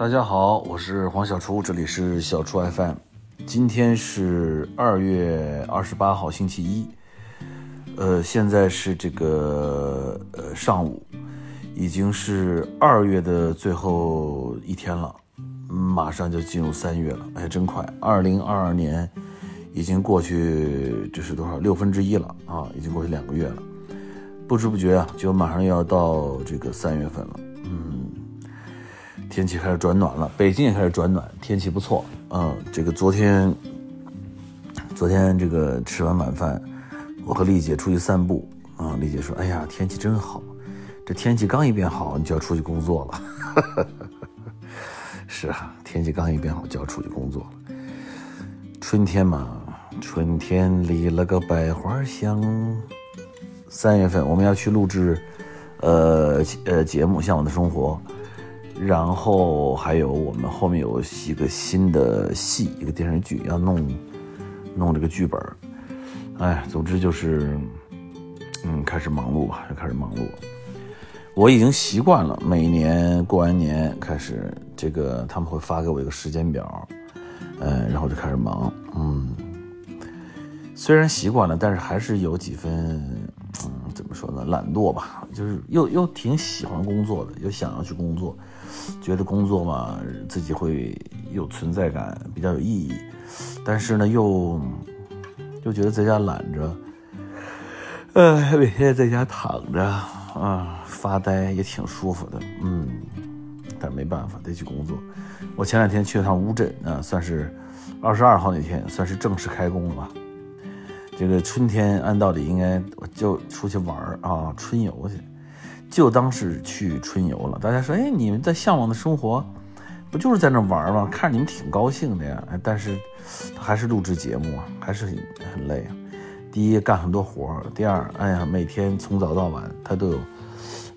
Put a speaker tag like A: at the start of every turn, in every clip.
A: 大家好，我是黄小厨，这里是小厨 FM。今天是二月二十八号，星期一。呃，现在是这个呃上午，已经是二月的最后一天了，马上就进入三月了，哎，真快！二零二二年已经过去，这是多少？六分之一了啊，已经过去两个月了，不知不觉啊，就马上要到这个三月份了。天气开始转暖了，北京也开始转暖，天气不错。嗯，这个昨天，昨天这个吃完晚饭，我和丽姐出去散步。啊，丽姐说：“哎呀，天气真好，这天气刚一变好，你就要出去工作了。”是啊，天气刚一变好就要出去工作了。春天嘛，春天里了个百花香。三月份我们要去录制，呃呃节目《向往的生活》。然后还有我们后面有一个新的戏，一个电视剧要弄，弄这个剧本哎，总之就是，嗯，开始忙碌吧，就开始忙碌。我已经习惯了，每年过完年开始，这个他们会发给我一个时间表，嗯，然后就开始忙，嗯。虽然习惯了，但是还是有几分，说呢，懒惰吧，就是又又挺喜欢工作的，又想要去工作。觉得工作嘛，自己会有存在感，比较有意义，但是呢，又又觉得在家懒着，呃，每天在家躺着啊，发呆也挺舒服的，嗯，但没办法，得去工作。我前两天去了趟乌镇啊，算是二十二号那天，算是正式开工了吧。这个春天按道理应该就出去玩啊，春游去。就当是去春游了。大家说，哎，你们在向往的生活，不就是在那玩吗？看着你们挺高兴的呀。但是还是录制节目啊，还是很很累啊。第一，干很多活；第二，哎呀，每天从早到晚，他都有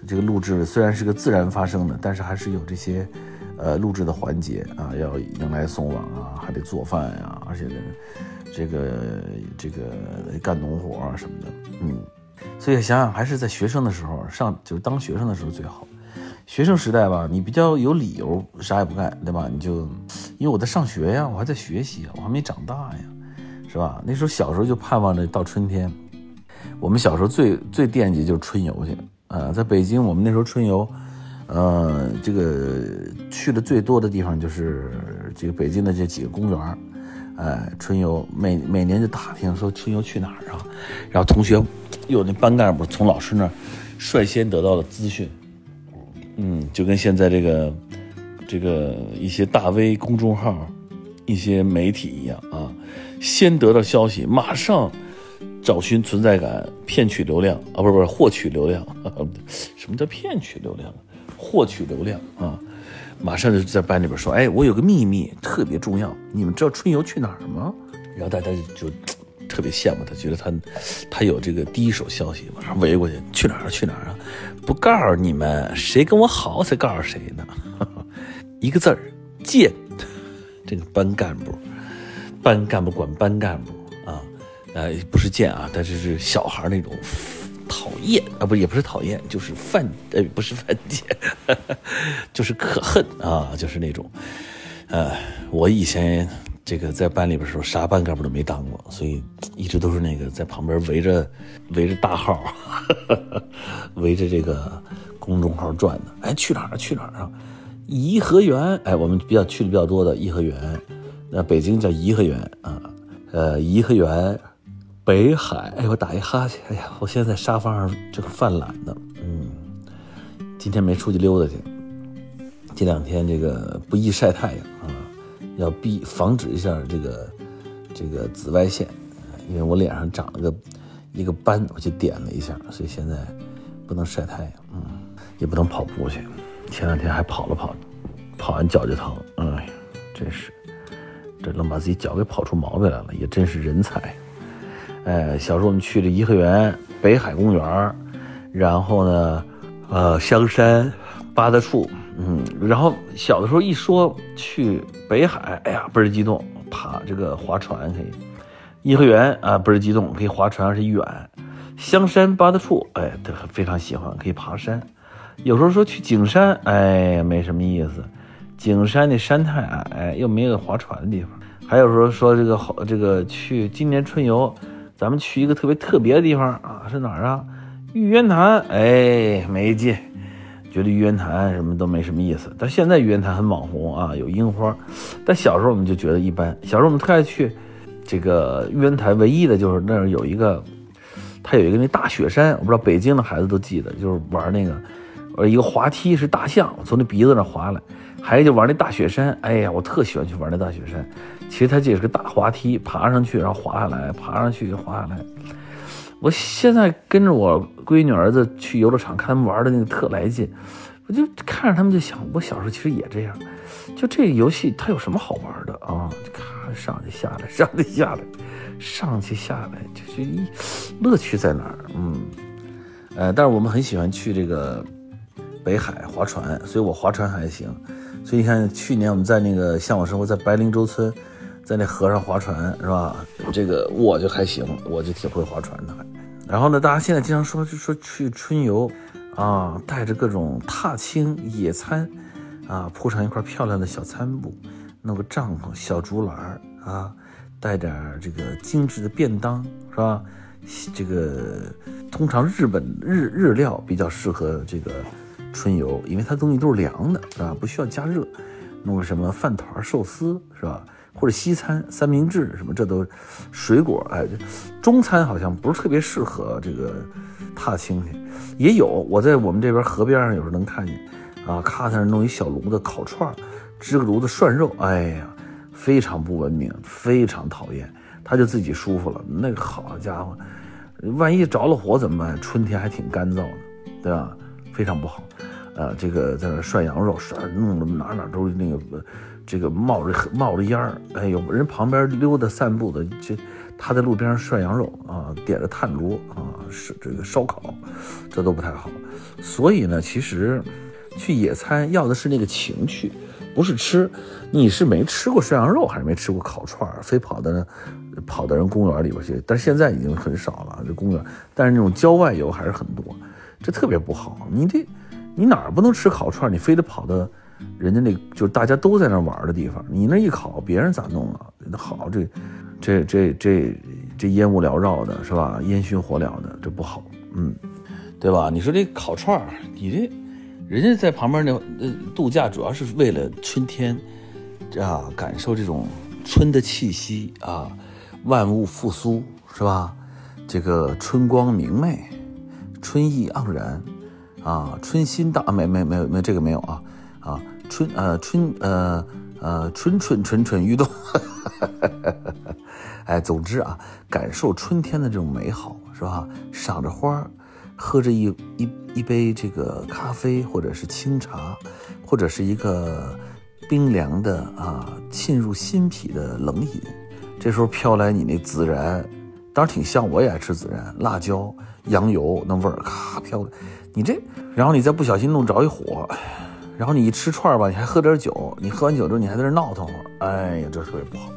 A: 这个录制。虽然是个自然发生的，但是还是有这些呃录制的环节啊，要迎来送往啊，还得做饭呀，而且，这个这个干农活啊什么的，嗯。所以想想还是在学生的时候上，就是当学生的时候最好。学生时代吧，你比较有理由，啥也不干，对吧？你就因为我在上学呀，我还在学习，我还没长大呀，是吧？那时候小时候就盼望着到春天。我们小时候最最惦记就是春游去，呃，在北京我们那时候春游，呃，这个去的最多的地方就是这个北京的这几个公园。哎，春游每每年就打听说春游去哪儿啊，然后同学有那班干部从老师那儿率先得到了资讯，嗯，就跟现在这个这个一些大 V 公众号、一些媒体一样啊，先得到消息，马上找寻存在感，骗取流量啊，不是不是获取流量，什么叫骗取流量？获取流量啊。马上就在班里边说：“哎，我有个秘密特别重要，你们知道春游去哪儿吗？”然后大家就特别羡慕他，觉得他他有这个第一手消息，马上围过去，去哪儿去哪儿啊？不告诉你们，谁跟我好才告诉谁呢？一个字儿贱。这个班干部，班干部管班干部啊，呃，不是贱啊，但是是小孩那种。讨厌啊，不也不是讨厌，就是犯呃不是犯贱，就是可恨啊，就是那种，呃，我以前这个在班里边时候啥班干部都没当过，所以一直都是那个在旁边围着围着大号，围着这个公众号转的。哎，去哪儿去哪儿啊？颐和园，哎，我们比较去的比较多的颐和园，那北京叫颐和园啊，呃，颐和园。北海，哎，我打一哈欠，哎呀，我现在在沙发上这个犯懒呢，嗯，今天没出去溜达去，这两天这个不宜晒太阳啊，要避防止一下这个这个紫外线，因为我脸上长了个一个斑，我去点了一下，所以现在不能晒太阳，嗯，也不能跑步去，前两天还跑了跑，跑完脚就疼，哎呀，真是，这能把自己脚给跑出毛病来了，也真是人才。哎，小时候我们去了颐和园、北海公园，然后呢，呃，香山、八大处，嗯，然后小的时候一说去北海，哎呀，倍儿激动，爬这个划船可以；颐和园啊，倍儿激动，可以划船，而且远；香山、八大处，哎，非常喜欢，可以爬山。有时候说去景山，哎，没什么意思，景山那山太矮，又没有划船的地方。还有时候说这个好，这个去今年春游，咱们去一个特别特别的地方啊，是哪儿啊？玉渊潭。哎，没劲，觉得玉渊潭什么都没什么意思。但现在玉渊潭很网红啊，有樱花。但小时候我们就觉得一般。小时候我们特爱去这个玉渊潭，唯一的就是那儿有一个，它有一个那大雪山，我不知道北京的孩子都记得，就是玩那个，呃，一个滑梯是大象从那鼻子那滑来。还有就玩那大雪山，哎呀，我特喜欢去玩那大雪山。其实它这也是个大滑梯，爬上去然后滑下来，爬上去滑下来。我现在跟着我闺女儿子去游乐场看他们玩的那个特来劲，我就看着他们就想，我小时候其实也这样。就这个游戏它有什么好玩的啊？就咔上去下来，上去下来，上去下来，就是一乐趣在哪儿？嗯，呃，但是我们很喜欢去这个北海划船，所以我划船还行。所以你看，去年我们在那个向往生活，在白灵洲村，在那河上划船，是吧？这个我就还行，我就挺会划船的。然后呢，大家现在经常说，就说去春游，啊，带着各种踏青野餐，啊，铺上一块漂亮的小餐布，弄个帐篷、小竹篮啊，带点这个精致的便当，是吧？这个通常日本日日料比较适合这个。春游，因为它东西都是凉的，是吧？不需要加热，弄个什么饭团、寿司，是吧？或者西餐、三明治什么，这都水果。哎，中餐好像不是特别适合这个踏青去。也有，我在我们这边河边上有时候能看见，啊，咔在那弄一小炉子烤串，支个炉子涮肉，哎呀，非常不文明，非常讨厌。他就自己舒服了，那个好家伙，万一着了火怎么办？春天还挺干燥的，对吧？非常不好，啊，这个在那涮羊肉，涮弄得哪哪都那个，这个冒着冒着烟儿，哎呦，人旁边溜达散步的，这他在路边上涮羊肉啊，点着炭炉啊，是这个烧烤，这都不太好。所以呢，其实去野餐要的是那个情趣，不是吃。你是没吃过涮羊肉，还是没吃过烤串儿？非跑到跑到人公园里边去？但是现在已经很少了，这公园，但是那种郊外游还是很多。这特别不好，你这，你哪儿不能吃烤串？你非得跑到人家那，就是大家都在那玩的地方，你那一烤，别人咋弄啊？那好，这，这这这这烟雾缭绕的，是吧？烟熏火燎的，这不好，嗯，对吧？你说这烤串儿你这，人家在旁边那呃度假，主要是为了春天，啊，感受这种春的气息啊，万物复苏，是吧？这个春光明媚。春意盎然，啊，春心荡啊，没没没有没有这个没有啊，啊，春呃春呃呃蠢蠢蠢蠢欲动，哎，总之啊，感受春天的这种美好是吧？赏着花，喝着一一一杯这个咖啡，或者是清茶，或者是一个冰凉的啊沁入心脾的冷饮，这时候飘来你那孜然，当然挺像，我也爱吃孜然，辣椒。羊油那味儿咔飘的，你这，然后你再不小心弄着一火，然后你一吃串吧，你还喝点酒，你喝完酒之后你还在这闹腾会儿，哎呀，这特别不好。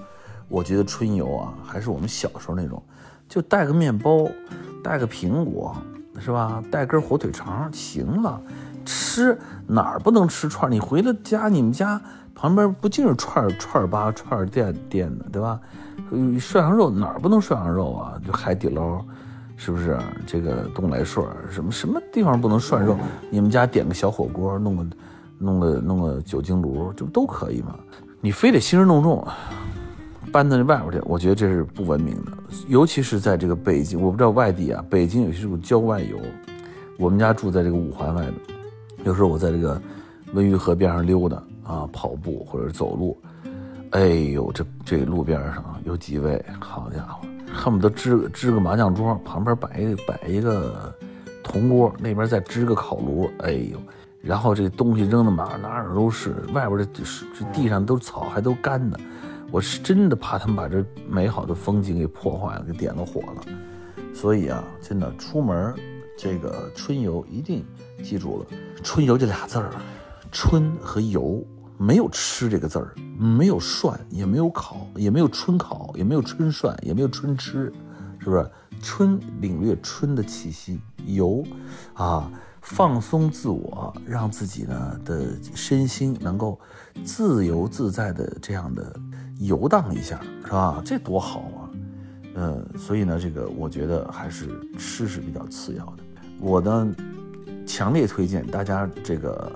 A: 我觉得春游啊，还是我们小时候那种，就带个面包，带个苹果，是吧？带根火腿肠，行了。吃哪儿不能吃串？你回了家，你们家旁边不净是串串吧串店店的，对吧？涮羊肉哪儿不能涮羊肉啊？就海底捞。是不是这个东来顺什么什么地方不能涮肉？你们家点个小火锅，弄个弄个弄个酒精炉，这不都可以吗？你非得兴师动众搬到那外边去，我觉得这是不文明的。尤其是在这个北京，我不知道外地啊，北京有些这种郊外游。我们家住在这个五环外面，有时候我在这个温榆河边上溜达啊，跑步或者走路，哎呦，这这路边上有几位，好家伙！恨不得支支个麻将桌，旁边摆一摆一个铜锅，那边再支个烤炉，哎呦，然后这东西扔的哪哪哪都是，外边这这地上都草还都干呢，我是真的怕他们把这美好的风景给破坏了，给点了火了。所以啊，真的出门这个春游一定记住了，春游这俩字儿，春和游。没有吃这个字儿，没有涮，也没有烤，也没有春烤，也没有春涮，也没有春吃，是不是？春领略春的气息，游，啊，放松自我，让自己呢的身心能够自由自在的这样的游荡一下，是吧？这多好啊！呃，所以呢，这个我觉得还是吃是比较次要的。我呢，强烈推荐大家这个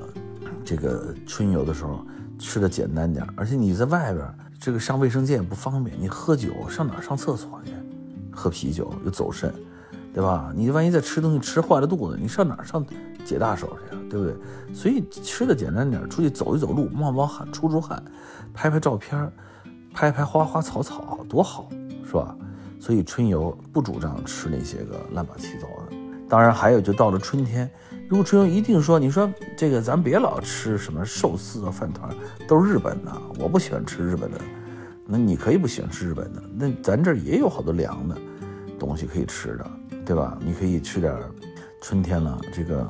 A: 这个春游的时候吃的简单点，而且你在外边这个上卫生间也不方便，你喝酒上哪上厕所去？喝啤酒又走肾，对吧？你万一再吃东西吃坏了肚子，你上哪上解大手去啊？对不对？所以吃的简单点，出去走一走路，冒冒汗，出出汗，拍拍照片，拍拍花花草草，多好，是吧？所以春游不主张吃那些个乱八七糟的。当然还有，就到了春天，如果春游一定说，你说这个咱别老吃什么寿司啊、饭团，都是日本的，我不喜欢吃日本的。那你可以不喜欢吃日本的，那咱这儿也有好多凉的东西可以吃的，对吧？你可以吃点春天了，这个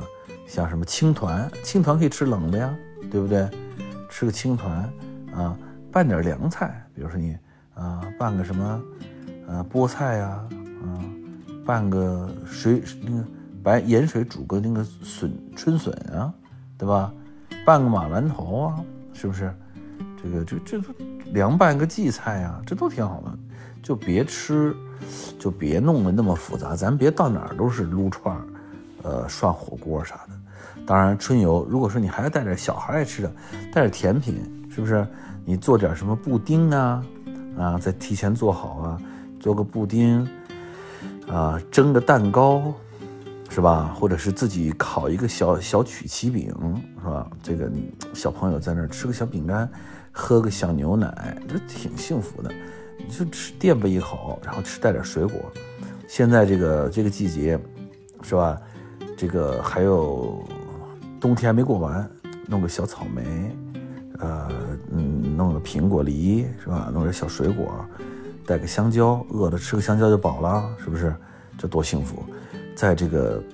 A: 像什么青团，青团可以吃冷的呀，对不对？吃个青团啊，拌点凉菜，比如说你啊，拌个什么。呃，菠菜呀，啊，拌个水那个白盐水煮个那个笋春笋啊，对吧？拌个马兰头啊，是不是？这个这这都凉拌个荠菜啊，这都挺好的。就别吃，就别弄得那么复杂。咱别到哪儿都是撸串儿，呃，涮火锅啥的。当然，春游如果说你还要带点小孩爱吃的，带点甜品，是不是？你做点什么布丁啊，啊，再提前做好啊。做个布丁，啊，蒸个蛋糕，是吧？或者是自己烤一个小小曲奇饼，是吧？这个小朋友在那儿吃个小饼干，喝个小牛奶，这挺幸福的。你就吃垫吧一口，然后吃带点水果。现在这个这个季节，是吧？这个还有冬天还没过完，弄个小草莓，呃，嗯，弄个苹果梨，是吧？弄点小水果。带个香蕉，饿了吃个香蕉就饱了，是不是？这多幸福！在这个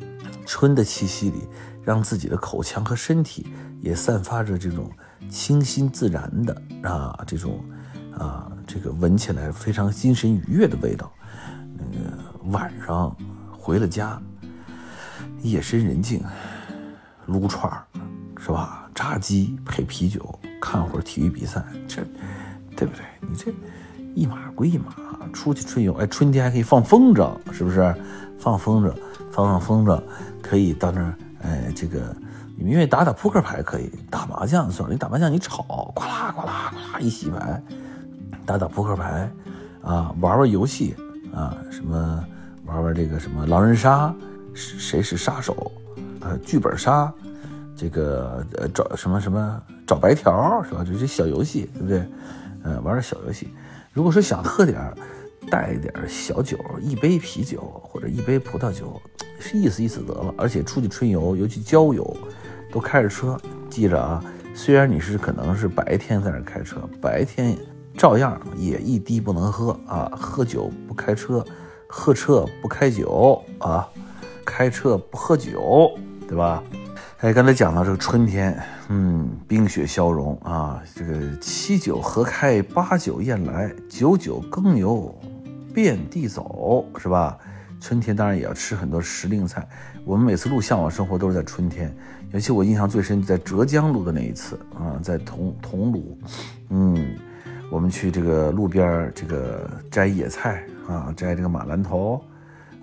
A: 春的气息里，让自己的口腔和身体也散发着这种清新自然的啊，这种啊，这个闻起来非常精神愉悦的味道。那个晚上回了家，夜深人静，撸串儿是吧？炸鸡配啤酒，看会儿体育比赛，这对不对？你这。一码归一码，出去春游，哎，春天还可以放风筝，是不是？放风筝，放放风筝，可以到那儿，哎，这个你们愿意打打扑克牌可以，打麻将算了，你打麻将你吵，呱啦呱啦呱啦一洗牌，打打扑克牌，啊，玩玩游戏啊，什么玩玩这个什么狼人杀，谁是杀手，呃，剧本杀，这个呃找什么什么找白条是吧？这些小游戏，对不对？嗯，玩点小游戏。如果说想喝点儿，带点儿小酒，一杯啤酒或者一杯葡萄酒，意思意思得了。而且出去春游，尤其郊游，都开着车。记着啊，虽然你是可能是白天在那开车，白天照样也一滴不能喝啊。喝酒不开车，喝车不开酒啊，开车不喝酒，对吧？哎，刚才讲到这个春天，嗯，冰雪消融啊，这个七九河开，八九雁来，九九耕牛，遍地走，是吧？春天当然也要吃很多时令菜。我们每次录《向往生活》都是在春天，尤其我印象最深在浙江录的那一次啊，在桐桐庐，嗯，我们去这个路边这个摘野菜啊，摘这个马兰头，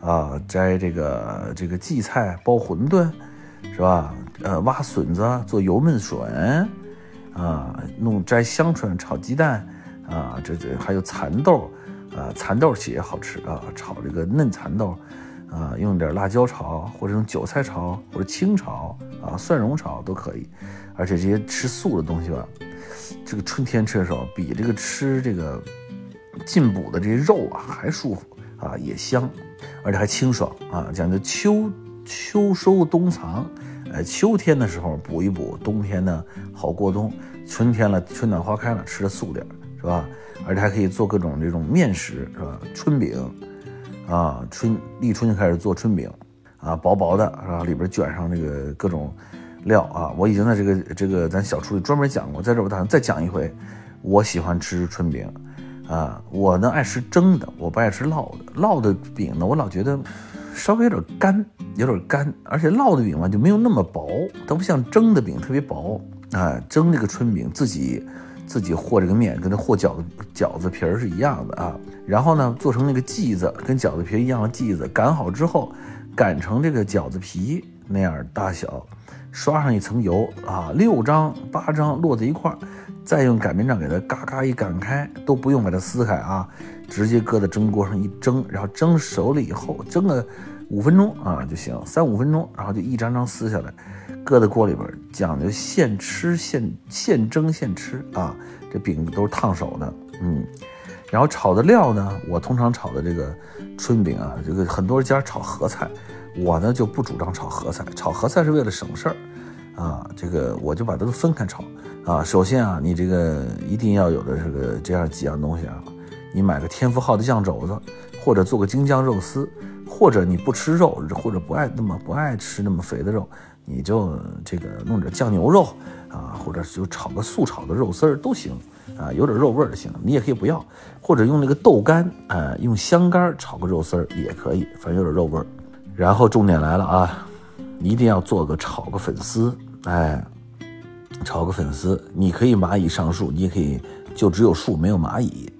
A: 啊，摘这个这个荠菜包馄饨，是吧？呃，挖笋子做油焖笋，啊，弄摘香椿炒鸡蛋，啊，这这还有蚕豆，啊，蚕豆其实也好吃啊，炒这个嫩蚕豆，啊，用点辣椒炒，或者用韭菜炒，或者清炒，啊，蒜蓉炒都可以。而且这些吃素的东西吧，这个春天吃的时候，比这个吃这个进补的这些肉啊还舒服啊，也香，而且还清爽啊，讲究秋秋收冬藏。哎，秋天的时候补一补，冬天呢好过冬。春天了，春暖花开了，吃的素点是吧？而且还可以做各种这种面食，是吧？春饼，啊，春立春就开始做春饼，啊，薄薄的，是吧？里边卷上这个各种料啊。我已经在这个这个咱小厨里专门讲过，在这我打算再讲一回。我喜欢吃春饼，啊，我呢爱吃蒸的，我不爱吃烙的。烙的饼呢，我老觉得稍微有点干，有点干，而且烙的饼嘛就没有那么薄，它不像蒸的饼特别薄啊。蒸这个春饼自己自己和这个面，跟那和饺子饺子皮儿是一样的啊。然后呢，做成那个剂子，跟饺子皮一样的剂子，擀好之后，擀成这个饺子皮那样大小，刷上一层油啊，六张八张摞在一块儿，再用擀面杖给它嘎嘎一擀开，都不用把它撕开啊。直接搁在蒸锅上一蒸，然后蒸熟了以后，蒸个五分钟啊就行，三五分钟，然后就一张张撕下来，搁在锅里边，讲究现吃现现蒸现吃啊。这饼都是烫手的，嗯。然后炒的料呢，我通常炒的这个春饼啊，这个很多家炒合菜，我呢就不主张炒合菜，炒合菜是为了省事儿啊。这个我就把它都分开炒啊。首先啊，你这个一定要有的这个这样几样东西啊。你买个天福号的酱肘子，或者做个京酱肉丝，或者你不吃肉，或者不爱那么不爱吃那么肥的肉，你就这个弄点酱牛肉啊，或者就炒个素炒的肉丝儿都行啊，有点肉味儿就行。你也可以不要，或者用那个豆干，啊，用香干炒个肉丝儿也可以，反正有点肉味儿。然后重点来了啊，一定要做个炒个粉丝，哎，炒个粉丝，你可以蚂蚁上树，你也可以就只有树没有蚂蚁。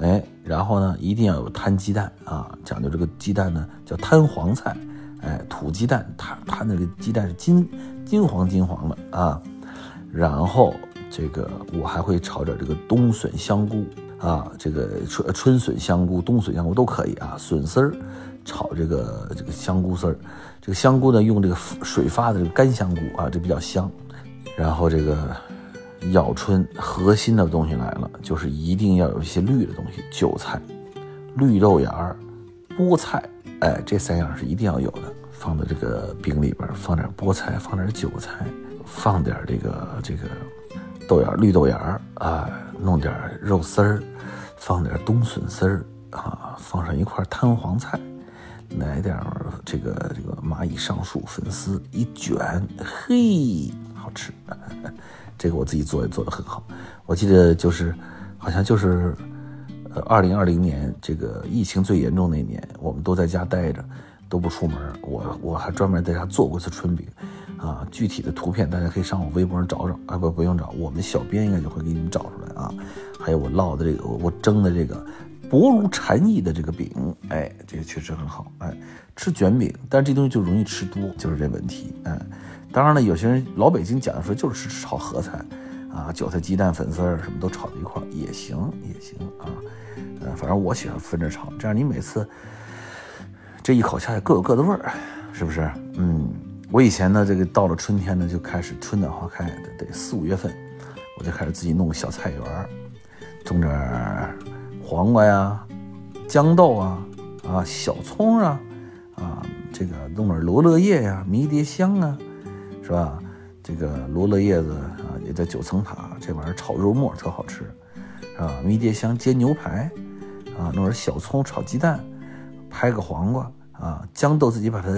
A: 哎，然后呢，一定要有摊鸡蛋啊，讲究这个鸡蛋呢叫摊黄菜，哎，土鸡蛋，摊摊的这个鸡蛋是金金黄金黄的啊。然后这个我还会炒点这个冬笋香菇啊，这个春春笋香菇、冬笋香菇都可以啊。笋丝儿炒这个这个香菇丝儿，这个香菇呢用这个水发的这个干香菇啊，这比较香。然后这个。咬春核心的东西来了，就是一定要有一些绿的东西，韭菜、绿豆芽儿、菠菜，哎，这三样是一定要有的。放在这个饼里边，放点菠菜，放点韭菜，放点这个这个豆芽、绿豆芽儿啊，弄点肉丝儿，放点冬笋丝儿啊，放上一块摊黄菜，来点儿这个这个蚂蚁上树粉丝一卷，嘿，好吃。这个我自己做也做得很好，我记得就是，好像就是，呃，二零二零年这个疫情最严重那年，我们都在家待着，都不出门。我我还专门在家做过一次春饼，啊，具体的图片大家可以上我微博上找找，啊不不用找，我们小编应该就会给你们找出来啊。还有我烙的这个，我蒸的这个薄如蝉翼的这个饼，哎，这个确实很好，哎，吃卷饼，但这东西就容易吃多，就是这问题，哎。当然了，有些人老北京讲说就是吃炒合菜，啊，韭菜、鸡蛋、粉丝什么都炒在一块儿也行，也行啊。呃，反正我喜欢分着炒，这样你每次这一口下去各有各的味儿，是不是？嗯，我以前呢，这个到了春天呢，就开始春暖花开，得四五月份，我就开始自己弄个小菜园，种点儿黄瓜呀、豇豆啊、啊小葱啊、啊这个弄点罗勒叶呀、迷迭香啊。是吧？这个罗勒叶子啊，也叫九层塔，这玩意儿炒肉末特好吃，是吧？迷迭香煎牛排，啊，弄点小葱炒鸡蛋，拍个黄瓜啊，豇豆自己把它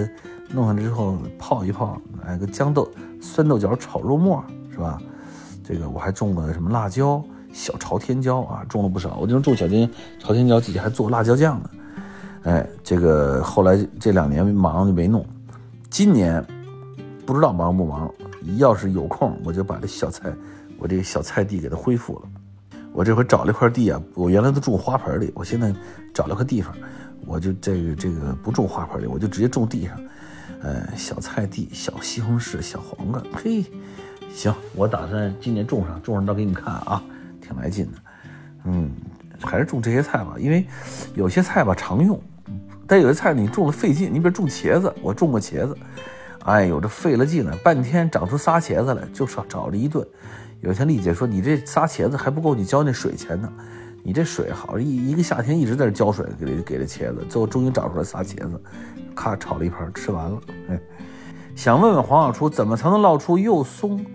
A: 弄上来之后泡一泡，来个豇豆酸豆角炒肉末，是吧？这个我还种了什么辣椒，小朝天椒啊，种了不少。我就种小天朝天椒，自己还做辣椒酱呢。哎，这个后来这两年忙就没弄，今年。不知道忙不忙，要是有空，我就把这小菜，我这个小菜地给它恢复了。我这回找了一块地啊，我原来都种花盆里，我现在找了个地方，我就这个这个不种花盆里，我就直接种地上。呃，小菜地，小西红柿，小黄瓜，嘿，行，我打算今年种上，种上到给你看啊，挺来劲的。嗯，还是种这些菜吧，因为有些菜吧常用，但有些菜你种的费劲。你比如种茄子，我种过茄子。哎呦，这费了劲了，半天长出仨茄子来，就少找了一顿。有一天丽姐说：“你这仨茄子还不够你浇那水钱呢，你这水好一一个夏天一直在这浇水，给给这茄子，最后终于找出来仨茄子，咔炒了一盘吃完了。”哎，想问问黄小厨，怎么才能烙出又松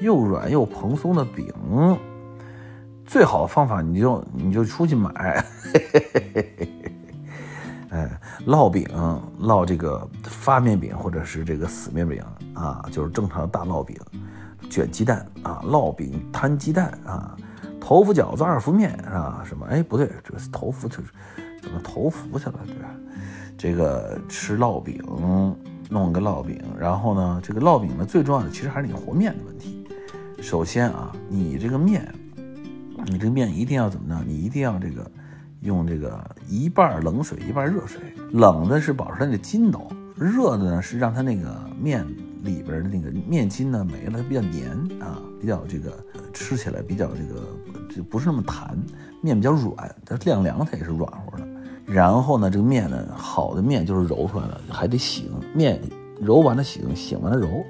A: 又软又蓬松的饼？最好的方法你就你就出去买。哎，烙饼烙这个发面饼或者是这个死面饼啊，就是正常的大烙饼，卷鸡蛋啊，烙饼摊鸡蛋啊，头伏饺子二伏面是吧？什么？哎，不对，这个头伏就是怎么头伏去了？对吧？这个吃烙饼，弄个烙饼，然后呢，这个烙饼呢最重要的其实还是你和面的问题。首先啊，你这个面，你这个面一定要怎么呢？你一定要这个用这个一半冷水一半热水，冷的是保持它的筋道，热的呢是让它那个面里边的那个面筋呢没了，它比较黏啊，比较这个吃起来比较这个就不是那么弹，面比较软，它晾凉它也是软和的。然后呢，这个面呢，好的面就是揉出来的，还得醒面，揉完了醒，醒完了揉。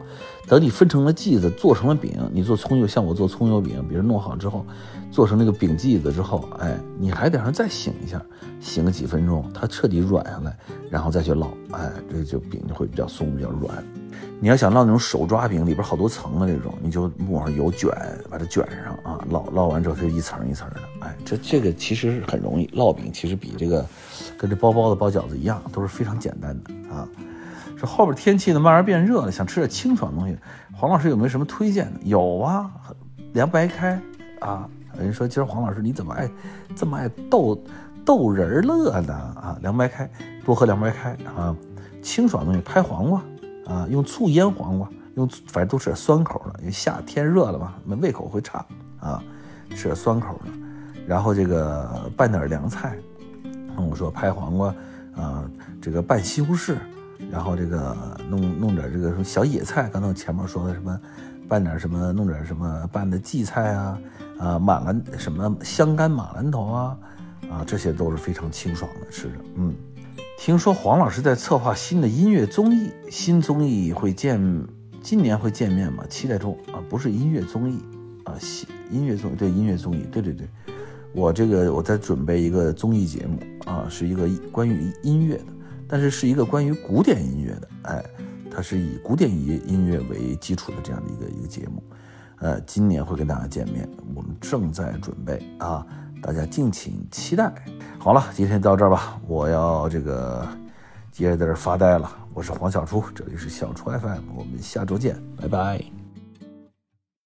A: 等你分成了剂子，做成了饼，你做葱油，像我做葱油饼，比如弄好之后，做成那个饼剂子之后，哎，你还得让再醒一下，醒个几分钟，它彻底软下来，然后再去烙，哎，这就饼就会比较松，比较软。你要想烙那种手抓饼，里边好多层的这种，你就抹上油卷，把它卷上啊，烙烙完之后它就一层一层的，哎，这这个其实很容易，烙饼其实比这个跟这包包子、包饺子一样，都是非常简单的啊。说后边天气呢慢慢变热了，想吃点清爽的东西。黄老师有没有什么推荐的？有啊，凉白开啊。人说今儿黄老师你怎么爱这么爱逗逗人乐呢？啊，凉白开，多喝凉白开啊。清爽东西，拍黄瓜啊，用醋腌黄瓜，用反正都是点酸口的，因为夏天热了嘛，胃口会差啊，吃点酸口的。然后这个拌点凉菜，我说拍黄瓜啊，这个拌西红柿。然后这个弄弄点这个什么小野菜，刚才我前面说的什么，拌点什么，弄点什么拌的荠菜啊，啊马兰什么香干马兰头啊，啊这些都是非常清爽的吃着。嗯，听说黄老师在策划新的音乐综艺，新综艺会见，今年会见面吗？期待中啊，不是音乐综艺啊，新音乐综对音乐综艺，对对对，我这个我在准备一个综艺节目啊，是一个关于音乐的。但是是一个关于古典音乐的，哎，它是以古典音音乐为基础的这样的一个一个节目，呃，今年会跟大家见面，我们正在准备啊，大家敬请期待。好了，今天到这儿吧，我要这个接着在这发呆了。我是黄小初，这里是小初 FM，我们下周见，拜拜。